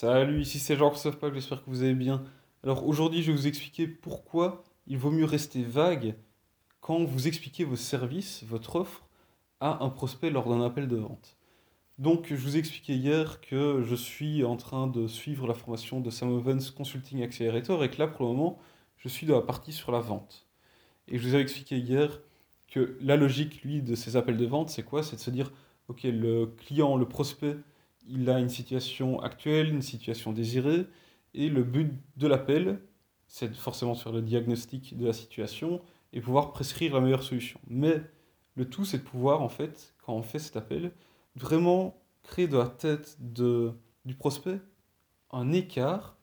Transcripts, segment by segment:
Salut, ici c'est Jean-Christophe Pack, j'espère que vous allez bien. Alors aujourd'hui, je vais vous expliquer pourquoi il vaut mieux rester vague quand vous expliquez vos services, votre offre, à un prospect lors d'un appel de vente. Donc, je vous ai expliqué hier que je suis en train de suivre la formation de Sam Ovens Consulting Accelerator et que là, pour le moment, je suis dans la partie sur la vente. Et je vous ai expliqué hier que la logique, lui, de ces appels de vente, c'est quoi? C'est de se dire, ok, le client, le prospect, il a une situation actuelle, une situation désirée, et le but de l'appel, c'est forcément sur le diagnostic de la situation et pouvoir prescrire la meilleure solution. Mais le tout, c'est de pouvoir, en fait, quand on fait cet appel, vraiment créer dans la tête de, du prospect un écart,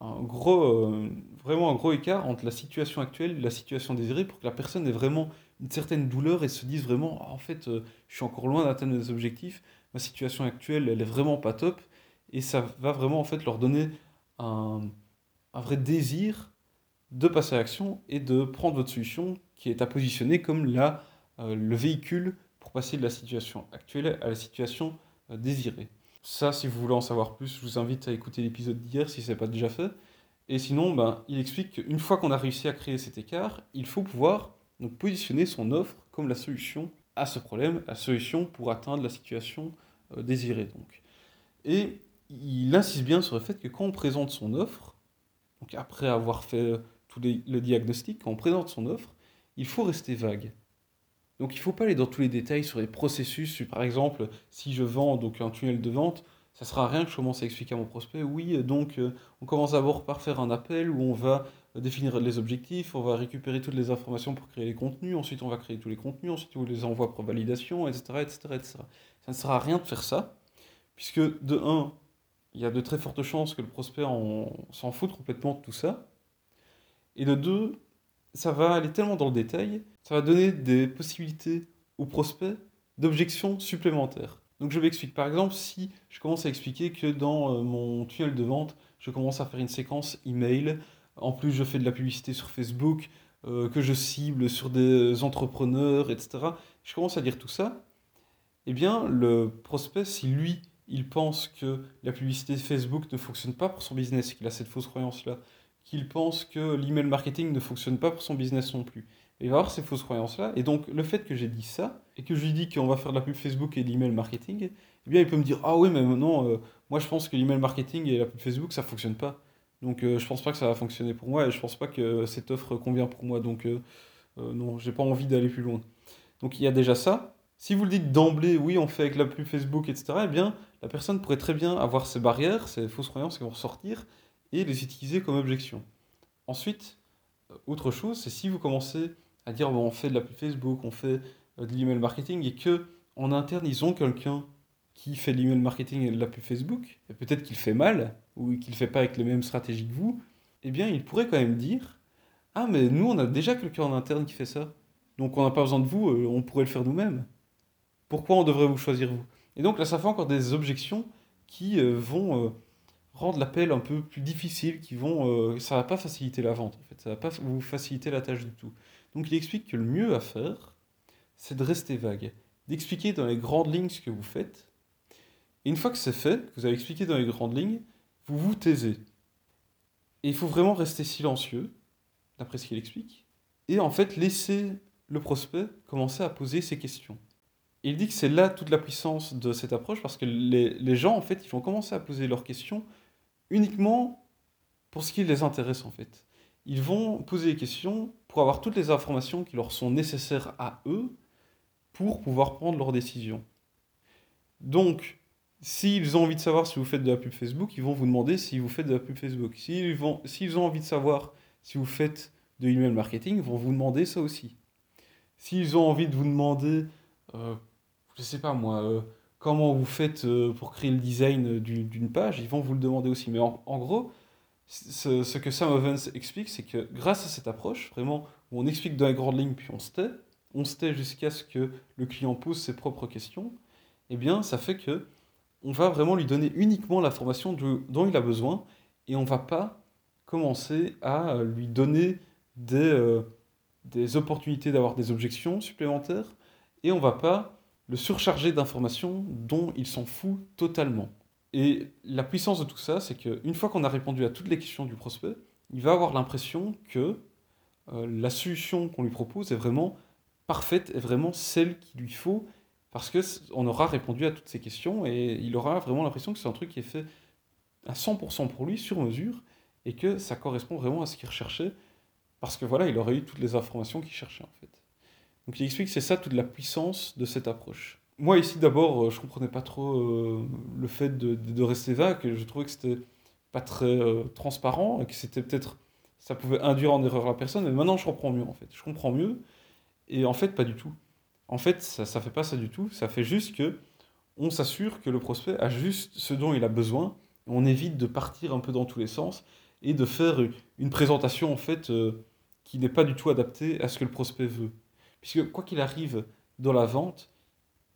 un gros, euh, vraiment un gros écart entre la situation actuelle et la situation désirée pour que la personne ait vraiment une certaine douleur et se dise vraiment, en fait, euh, je suis encore loin d'atteindre mes objectifs, ma situation actuelle, elle est vraiment pas top, et ça va vraiment en fait leur donner un, vrai désir de passer à l'action et de prendre votre solution qui est à positionner comme la, euh, le véhicule pour passer de la situation actuelle à la situation euh, désirée. Ça, si vous voulez en savoir plus, je vous invite à écouter l'épisode d'hier si ce n'est pas déjà fait. Et sinon, ben, il explique qu'une fois qu'on a réussi à créer cet écart, il faut pouvoir positionner son offre comme la solution à ce problème, la solution pour atteindre la situation euh, désirée. Donc. Et il insiste bien sur le fait que quand on présente son offre, donc après avoir fait tout le diagnostic, quand on présente son offre, il faut rester vague. Donc il ne faut pas aller dans tous les détails sur les processus. Par exemple, si je vends donc un tunnel de vente, ça sera rien que je commence à expliquer à mon prospect. Oui, donc euh, on commence d'abord par faire un appel où on va définir les objectifs, on va récupérer toutes les informations pour créer les contenus, ensuite on va créer tous les contenus, ensuite on les envoie pour validation, etc., etc., etc. Ça ne sert à rien de faire ça, puisque de 1, il y a de très fortes chances que le prospect s'en foute complètement de tout ça, et de 2, ça va aller tellement dans le détail, ça va donner des possibilités au prospect d'objections supplémentaires. Donc je m'explique. Par exemple, si je commence à expliquer que dans euh, mon tunnel de vente, je commence à faire une séquence email, en plus je fais de la publicité sur Facebook, euh, que je cible sur des entrepreneurs, etc. Je commence à dire tout ça. Eh bien, le prospect, si lui, il pense que la publicité Facebook ne fonctionne pas pour son business, qu'il a cette fausse croyance-là, qu'il pense que l'email marketing ne fonctionne pas pour son business non plus. il va avoir ces fausses croyances-là. Et donc, le fait que j'ai dit ça, et que je lui dis qu'on va faire de la pub Facebook et de l'email marketing, eh bien, il peut me dire Ah oui, mais non, euh, moi je pense que l'email marketing et la pub Facebook, ça fonctionne pas. Donc, euh, je pense pas que ça va fonctionner pour moi et je pense pas que cette offre convient pour moi. Donc, euh, non, j'ai pas envie d'aller plus loin. Donc, il y a déjà ça. Si vous le dites d'emblée, oui, on fait avec la pub Facebook, etc., eh bien, la personne pourrait très bien avoir ces barrières, ces fausses croyances qui vont ressortir, et les utiliser comme objection. Ensuite, euh, autre chose, c'est si vous commencez à dire bon, on fait de la pub Facebook, on fait euh, de l'email marketing et que en interne ils ont quelqu'un qui fait l'email marketing et de la pub Facebook, peut-être qu'il fait mal ou qu'il ne fait pas avec les mêmes stratégies que vous, eh bien il pourrait quand même dire ah mais nous on a déjà quelqu'un en interne qui fait ça, donc on n'a pas besoin de vous, euh, on pourrait le faire nous-mêmes. Pourquoi on devrait vous choisir vous? Et donc là ça fait encore des objections qui vont rendre l'appel un peu plus difficile, qui vont, euh, ça va pas faciliter la vente, en fait, ça va pas vous faciliter la tâche du tout. Donc il explique que le mieux à faire, c'est de rester vague, d'expliquer dans les grandes lignes ce que vous faites. Une fois que c'est fait, que vous avez expliqué dans les grandes lignes, vous vous taisez. Et il faut vraiment rester silencieux, d'après ce qu'il explique, et en fait laisser le prospect commencer à poser ses questions. Il dit que c'est là toute la puissance de cette approche, parce que les, les gens, en fait, ils vont commencer à poser leurs questions uniquement pour ce qui les intéresse en fait. Ils vont poser des questions pour avoir toutes les informations qui leur sont nécessaires à eux pour pouvoir prendre leurs décisions. Donc, s'ils ont envie de savoir si vous faites de la pub Facebook, ils vont vous demander si vous faites de la pub Facebook. S'ils, ont envie de savoir si vous faites de l'email marketing, ils vont vous demander ça aussi. S'ils ont envie de vous demander, euh, je sais pas moi, euh, comment vous faites euh, pour créer le design d'une page, ils vont vous le demander aussi. Mais en, gros, ce, que Sam Ovens explique, c'est que grâce à cette approche, vraiment, où on explique dans les grandes lignes, puis on se tait, on se tait jusqu'à ce que le client pose ses propres questions, eh bien, ça fait que on va vraiment lui donner uniquement l'information dont il a besoin, et on va pas commencer à lui donner des, euh, des opportunités d'avoir des objections supplémentaires, et on va pas le surcharger d'informations dont il s'en fout totalement. Et la puissance de tout ça, c'est qu'une fois qu'on a répondu à toutes les questions du prospect, il va avoir l'impression que euh, la solution qu'on lui propose est vraiment parfaite, est vraiment celle qu'il lui faut, parce qu'on aura répondu à toutes ces questions et il aura vraiment l'impression que c'est un truc qui est fait à 100% pour lui, sur mesure, et que ça correspond vraiment à ce qu'il recherchait, parce que voilà, il aurait eu toutes les informations qu'il cherchait en fait. Donc il explique que c'est ça toute la puissance de cette approche. Moi ici d'abord, euh, je comprenais pas trop euh, le fait de, de, rester vague, je trouvais que c'était pas très euh, transparent, et que c'était peut-être, ça pouvait induire en erreur la personne, mais maintenant je comprends mieux en fait. Je comprends mieux, et en fait pas du tout. En fait, ça, ça fait pas ça du tout, ça fait juste que on s'assure que le prospect a juste ce dont il a besoin, on évite de partir un peu dans tous les sens et de faire une présentation en fait euh, qui n'est pas du tout adaptée à ce que le prospect veut. Puisque quoi qu'il arrive dans la vente,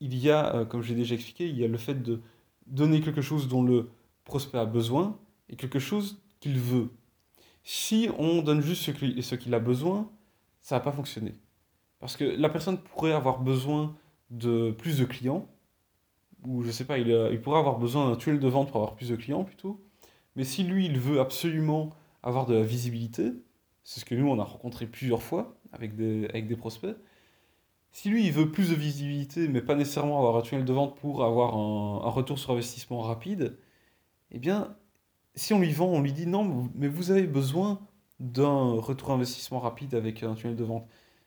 il y a, euh, comme j'ai déjà expliqué, il y a le fait de donner quelque chose dont le prospect a besoin et quelque chose qu'il veut. Si on donne juste ce qu'il a besoin, ça va pas fonctionner. Parce que la personne pourrait avoir besoin de plus de clients, ou je sais pas, il, il pourrait avoir besoin d'un tunnel de vente pour avoir plus de clients plutôt. Mais si lui, il veut absolument avoir de la visibilité, c'est ce que nous, on a rencontré plusieurs fois avec des, avec des prospects, si lui, il veut plus de visibilité, mais pas nécessairement avoir un tunnel de vente pour avoir un, un retour sur investissement rapide, eh bien, si on lui vend, on lui dit non, mais vous avez besoin d'un retour investissement rapide avec un tunnel de vente.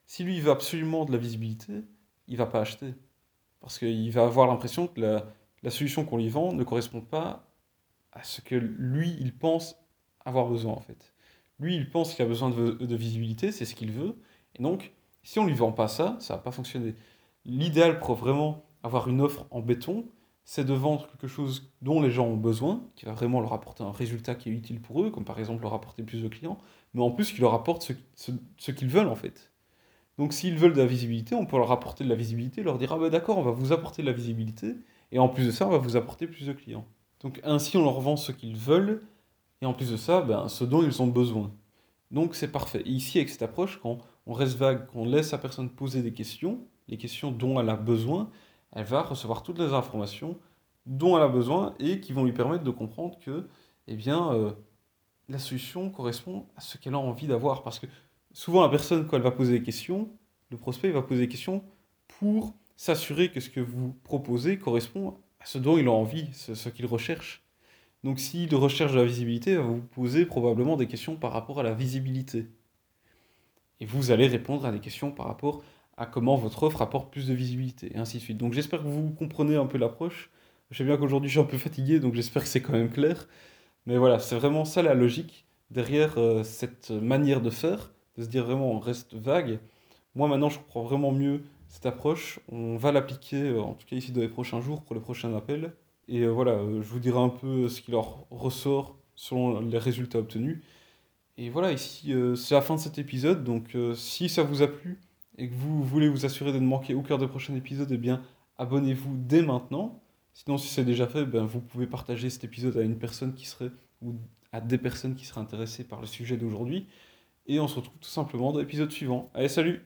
Si lui, il veut absolument de la visibilité, il va pas acheter. Parce qu'il va avoir l'impression que la, solution qu'on lui vend ne correspond pas à ce que lui, il pense avoir besoin, en fait. Lui, il pense qu'il a besoin de, visibilité, c'est ce qu'il veut. Et donc, si on lui vend pas ça, ça va pas fonctionner. L'idéal pour vraiment avoir une offre en béton, c'est de vendre quelque chose dont les gens ont besoin, qui va vraiment leur apporter un résultat qui est utile pour eux, comme par exemple leur apporter plus de clients, mais en plus qui leur apporte ce qu'ils veulent en fait. Donc s'ils veulent de la visibilité, on peut leur apporter de la visibilité, leur dire ah ben d'accord, on va vous apporter de la visibilité, et en plus de ça, on va vous apporter plus de clients. Donc ainsi, on leur vend ce qu'ils veulent, et en plus de ça, ben, ce dont ils ont besoin. Donc c'est parfait. Et ici, avec cette approche, quand on reste vague, qu'on laisse la personne poser des questions, les questions dont elle a besoin, elle va recevoir toutes les informations dont elle a besoin et qui vont lui permettre de comprendre que eh bien, euh, la solution correspond à ce qu'elle a envie d'avoir. Parce que souvent la personne, quand elle va poser des questions, le prospect va poser des questions pour s'assurer que ce que vous proposez correspond à ce dont il a envie, ce, qu'il recherche. Donc s'il recherche de la visibilité, il va vous poser probablement des questions par rapport à la visibilité. Et vous allez répondre à des questions par rapport à comment votre offre apporte plus de visibilité, et ainsi de suite. Donc j'espère que vous comprenez un peu l'approche. Je sais bien qu'aujourd'hui je suis un peu fatigué, donc j'espère que c'est quand même clair. Mais voilà, c'est vraiment ça la logique derrière euh, cette manière de faire se dire vraiment on reste vague. Moi maintenant je comprends vraiment mieux cette approche. On va l'appliquer, euh, en tout cas ici dans les prochains jours pour le prochain appel. Et euh, voilà, euh, je vous dirai un peu ce qui leur ressort selon les résultats obtenus. Et voilà, ici c'est la fin de cet épisode. Donc si ça vous a plu et que vous voulez vous assurer de ne manquer aucun des prochains épisodes, eh bien abonnez-vous dès maintenant. Sinon, si c'est déjà fait, ben, vous pouvez partager cet épisode à une personne qui serait, ou à des personnes qui seraient intéressées par le sujet d'aujourd'hui. Et on se retrouve tout simplement dans l'épisode suivant. Allez, salut